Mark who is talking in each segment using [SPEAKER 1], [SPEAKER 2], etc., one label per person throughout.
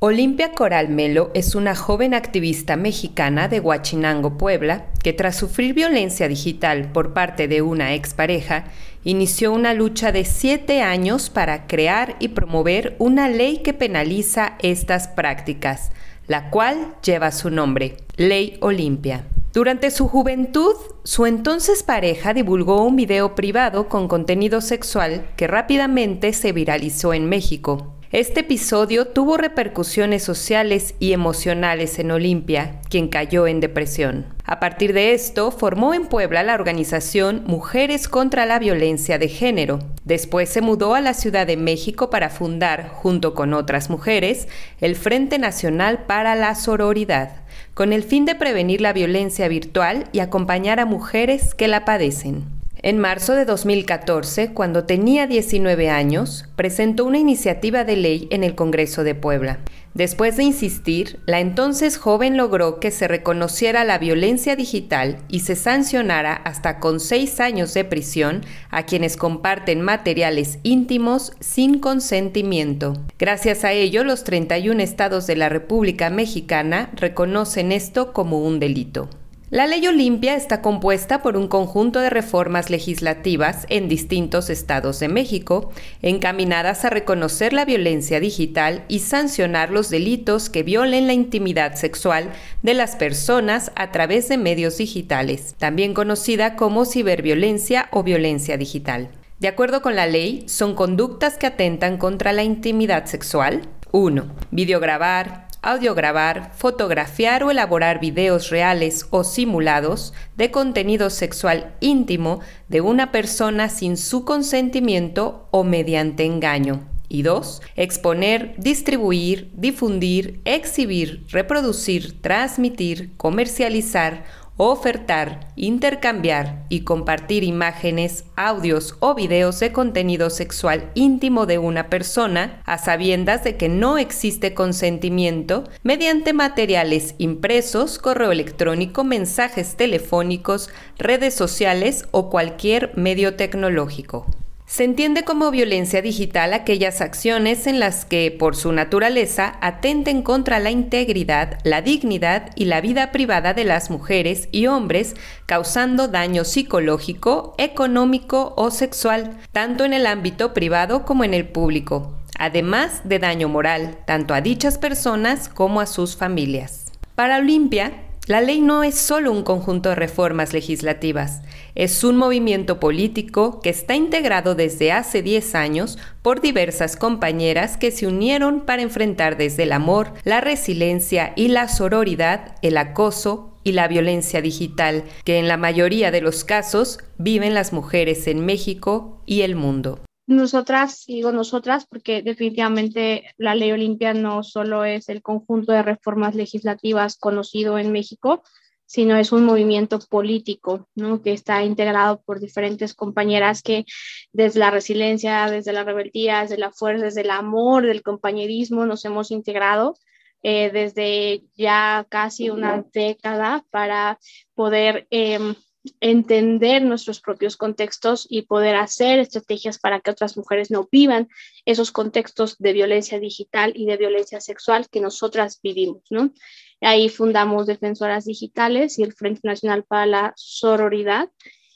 [SPEAKER 1] Olimpia Coral Melo es una joven activista mexicana de Huachinango, Puebla, que tras sufrir violencia digital por parte de una expareja, inició una lucha de siete años para crear y promover una ley que penaliza estas prácticas, la cual lleva su nombre, Ley Olimpia. Durante su juventud, su entonces pareja divulgó un video privado con contenido sexual que rápidamente se viralizó en México, este episodio tuvo repercusiones sociales y emocionales en Olimpia, quien cayó en depresión. A partir de esto, formó en Puebla la organización Mujeres contra la Violencia de Género. Después se mudó a la Ciudad de México para fundar, junto con otras mujeres, el Frente Nacional para la Sororidad, con el fin de prevenir la violencia virtual y acompañar a mujeres que la padecen. En marzo de 2014, cuando tenía 19 años, presentó una iniciativa de ley en el Congreso de Puebla. Después de insistir, la entonces joven logró que se reconociera la violencia digital y se sancionara hasta con seis años de prisión a quienes comparten materiales íntimos sin consentimiento. Gracias a ello, los 31 estados de la República Mexicana reconocen esto como un delito. La ley Olimpia está compuesta por un conjunto de reformas legislativas en distintos estados de México, encaminadas a reconocer la violencia digital y sancionar los delitos que violen la intimidad sexual de las personas a través de medios digitales, también conocida como ciberviolencia o violencia digital. De acuerdo con la ley, son conductas que atentan contra la intimidad sexual. 1. Videograbar, audiograbar, fotografiar o elaborar videos reales o simulados de contenido sexual íntimo de una persona sin su consentimiento o mediante engaño. Y dos, exponer, distribuir, difundir, exhibir, reproducir, transmitir, comercializar ofertar, intercambiar y compartir imágenes, audios o videos de contenido sexual íntimo de una persona a sabiendas de que no existe consentimiento mediante materiales impresos, correo electrónico, mensajes telefónicos, redes sociales o cualquier medio tecnológico. Se entiende como violencia digital aquellas acciones en las que, por su naturaleza, atenten contra la integridad, la dignidad y la vida privada de las mujeres y hombres, causando daño psicológico, económico o sexual, tanto en el ámbito privado como en el público, además de daño moral, tanto a dichas personas como a sus familias. Para Olimpia, la ley no es solo un conjunto de reformas legislativas, es un movimiento político que está integrado desde hace 10 años por diversas compañeras que se unieron para enfrentar desde el amor, la resiliencia y la sororidad el acoso y la violencia digital que en la mayoría de los casos viven las mujeres en México y el mundo.
[SPEAKER 2] Nosotras, digo nosotras, porque definitivamente la ley Olimpia no solo es el conjunto de reformas legislativas conocido en México, sino es un movimiento político, ¿no? Que está integrado por diferentes compañeras que desde la resiliencia, desde la rebeldía, desde la fuerza, desde el amor, del compañerismo, nos hemos integrado eh, desde ya casi una década para poder em, entender nuestros propios contextos y poder hacer estrategias para que otras mujeres no vivan esos contextos de violencia digital y de violencia sexual que nosotras vivimos, ¿no? Ahí fundamos Defensoras Digitales y el Frente Nacional para la Sororidad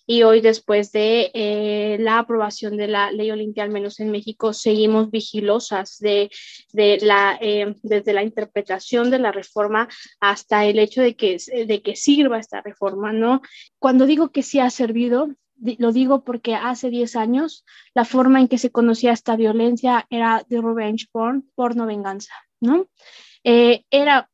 [SPEAKER 2] y hoy después de eh, la aprobación de la ley Olimpia, al menos en México, seguimos vigilosas de, de la, eh, desde la interpretación de la reforma hasta el hecho de que, de que sirva esta reforma, ¿no? Cuando digo que sí ha servido, lo digo porque hace 10 años la forma en que se conocía esta violencia era de revenge porn, porno venganza, ¿no? Eh, era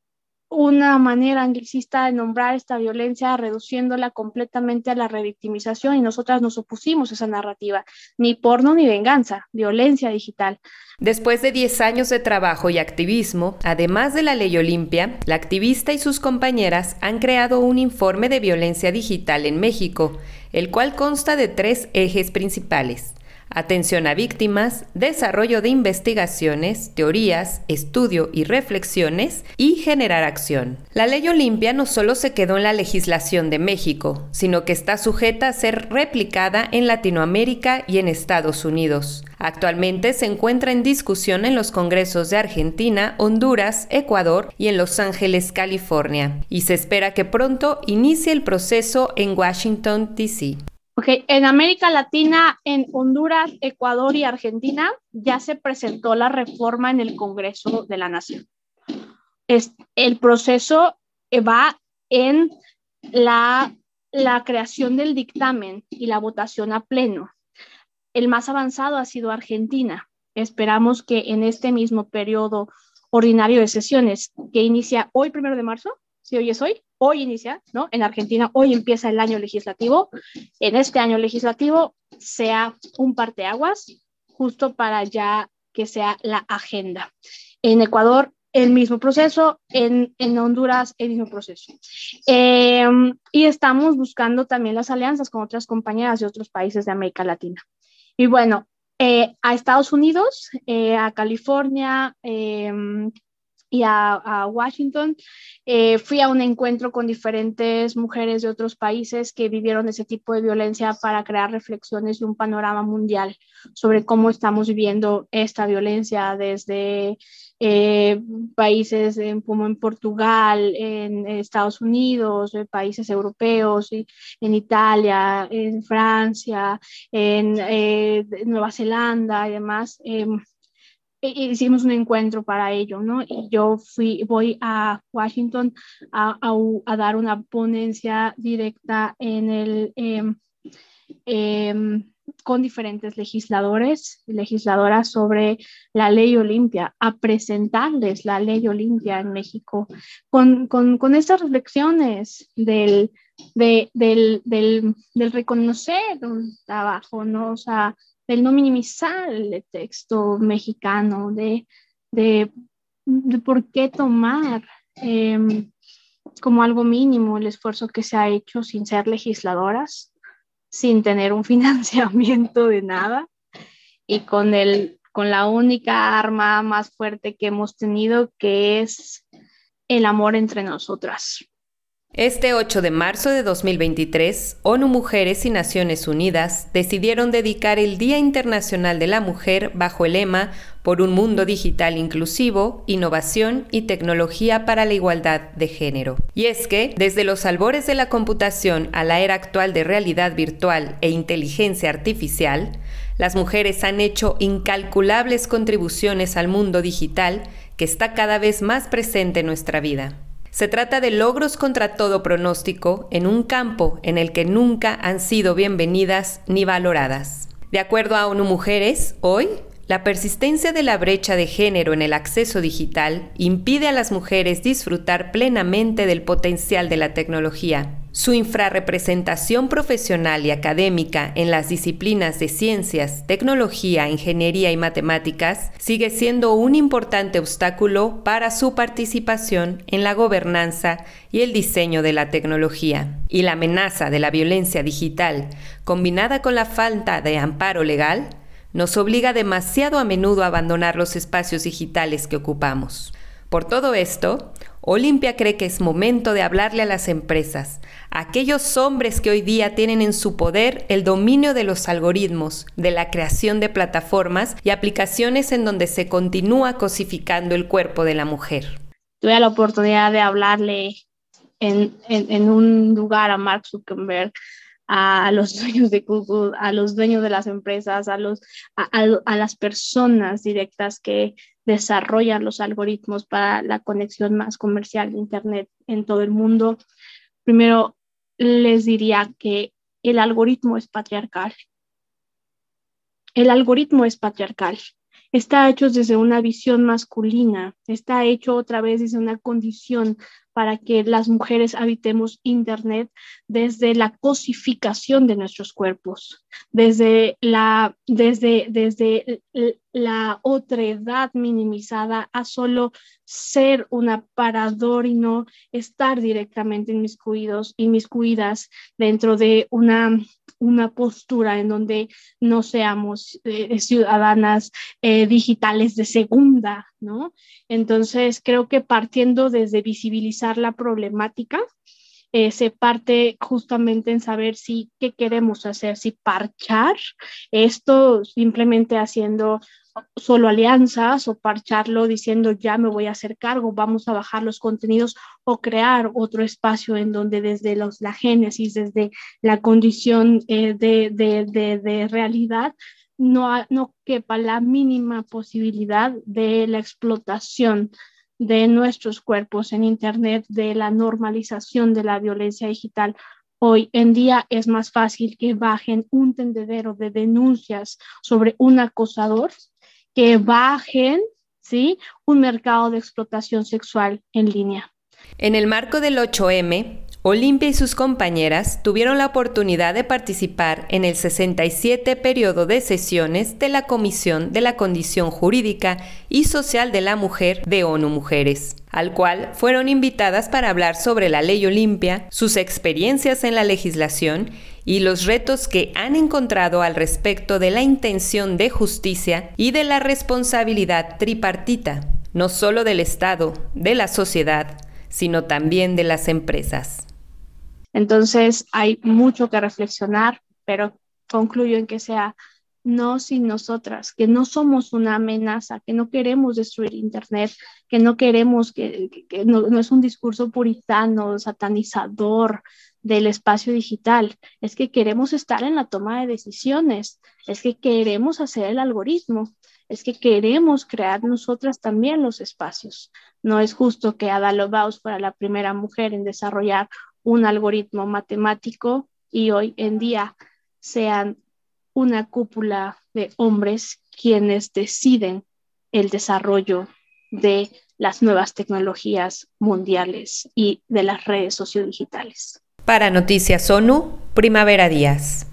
[SPEAKER 2] una manera anglicista de nombrar esta violencia, reduciéndola completamente a la revictimización y nosotras nos opusimos a esa narrativa, ni porno ni venganza, violencia digital.
[SPEAKER 1] Después de 10 años de trabajo y activismo, además de la ley Olimpia, la activista y sus compañeras han creado un informe de violencia digital en México, el cual consta de tres ejes principales atención a víctimas, desarrollo de investigaciones, teorías, estudio y reflexiones y generar acción. La ley Olimpia no solo se quedó en la legislación de México, sino que está sujeta a ser replicada en Latinoamérica y en Estados Unidos. Actualmente se encuentra en discusión en los congresos de Argentina, Honduras, Ecuador y en Los Ángeles, California, y se espera que pronto inicie el proceso en Washington, D.C.
[SPEAKER 2] Okay. En América Latina, en Honduras, Ecuador y Argentina, ya se presentó la reforma en el Congreso de la Nación. Es, el proceso va en la, la creación del dictamen y la votación a pleno. El más avanzado ha sido Argentina. Esperamos que en este mismo periodo ordinario de sesiones que inicia hoy, primero de marzo, si hoy es hoy, hoy inicia, ¿no? En Argentina hoy empieza el año legislativo. En este año legislativo sea un parteaguas justo para ya que sea la agenda. En Ecuador el mismo proceso, en, en Honduras el mismo proceso. Em, y estamos buscando también las alianzas con otras compañeras de otros países de América Latina. Y bueno, eh, a Estados Unidos, eh, a California, em, y a, Washington. Eh, fui a un encuentro con diferentes mujeres de otros países que vivieron ese tipo de violencia para crear reflexiones y un panorama mundial sobre cómo estamos viviendo esta violencia desde eh, países como en Portugal, en Estados Unidos, en países europeos, en Italia, en Francia, en eh, Nueva Zelanda y demás. Hicimos un encuentro para ello, ¿no? Y yo fui, voy a Washington a, dar una ponencia directa en el, em, em, con diferentes legisladores y legisladoras sobre la ley Olimpia, a presentarles la ley Olimpia en México, con, con, con estas reflexiones del, de, del, del, del reconocer un trabajo, ¿no? O sea, del no minimizar el texto mexicano, de, de, por qué tomar em, como algo mínimo el esfuerzo que se ha hecho sin ser legisladoras, sin tener un financiamiento de nada y con, el, con la única arma más fuerte que hemos tenido, que es el amor entre nosotras.
[SPEAKER 1] Este 8 de marzo de 2023, ONU Mujeres y Naciones Unidas decidieron dedicar el Día Internacional de la Mujer bajo el lema Por un mundo digital inclusivo, innovación y tecnología para la igualdad de género. Y es que, desde los albores de la computación a la era actual de realidad virtual e inteligencia artificial, las mujeres han hecho incalculables contribuciones al mundo digital que está cada vez más presente en nuestra vida. Se trata de logros contra todo pronóstico en un campo en el que nunca han sido bienvenidas ni valoradas. De acuerdo a ONU Mujeres, hoy la persistencia de la brecha de género en el acceso digital impide a las mujeres disfrutar plenamente del potencial de la tecnología. Su infrarrepresentación profesional y académica en las disciplinas de ciencias, tecnología, ingeniería y matemáticas sigue siendo un importante obstáculo para su participación en la gobernanza y el diseño de la tecnología. Y la amenaza de la violencia digital, combinada con la falta de amparo legal, nos obliga demasiado a menudo a abandonar los espacios digitales que ocupamos. Por todo esto, Olimpia cree que es momento de hablarle a las empresas, a aquellos hombres que hoy día tienen en su poder el dominio de los algoritmos, de la creación de plataformas y aplicaciones en donde se continúa cosificando el cuerpo de la mujer.
[SPEAKER 2] Tuve la oportunidad de hablarle en, en un lugar a Mark Zuckerberg a los dueños de Google, a los dueños de las empresas, a, los, a, las personas directas que desarrollan los algoritmos para la conexión más comercial de Internet en todo el mundo. Primero, les diría que el algoritmo es patriarcal. El algoritmo es patriarcal. Está hecho desde una visión masculina, está hecho otra vez desde una condición para que las mujeres habitemos Internet desde la cosificación de nuestros cuerpos, desde la, desde, desde la otredad minimizada a solo ser un aparador y no estar directamente inmiscuidos, inmiscuidas dentro de una, una postura en donde no seamos eh, ciudadanas eh, digitales de segunda, ¿no? Entonces, creo que partiendo desde visibilizar la problemática, eh, se parte justamente en saber si qué queremos hacer, si parchar esto simplemente haciendo solo alianzas o parcharlo diciendo ya me voy a hacer cargo, vamos a bajar los contenidos o crear otro espacio en donde desde la génesis, desde la condición eh, de, de, realidad, no, no quepa la mínima posibilidad de la explotación de nuestros cuerpos en Internet, de la normalización de la violencia digital. Hoy en día es más fácil que bajen un tendedero de denuncias sobre un acosador que bajen ¿sí? un mercado de explotación sexual en línea.
[SPEAKER 1] En el marco del 8M, Olimpia y sus compañeras tuvieron la oportunidad de participar en el 67 periodo de sesiones de la Comisión de la Condición Jurídica y Social de la Mujer de ONU Mujeres, al cual fueron invitadas para hablar sobre la ley Olimpia, sus experiencias en la legislación y los retos que han encontrado al respecto de la intención de justicia y de la responsabilidad tripartita, no solo del Estado, de la sociedad, sino también de las empresas.
[SPEAKER 2] Entonces hay mucho que reflexionar, pero concluyo en que sea no sin nosotras, que no somos una amenaza, que no queremos destruir Internet, que no queremos, que, no, es un discurso puritano, satanizador del espacio digital, es que queremos estar en la toma de decisiones, es que queremos hacer el algoritmo, es que queremos crear nosotras también los espacios. No es justo que Ada Lovelace fuera la primera mujer en desarrollar un algoritmo matemático y hoy en día sean una cúpula de hombres quienes deciden el desarrollo de las nuevas tecnologías mundiales y de las redes sociodigitales.
[SPEAKER 1] Para Noticias ONU, Primavera Díaz.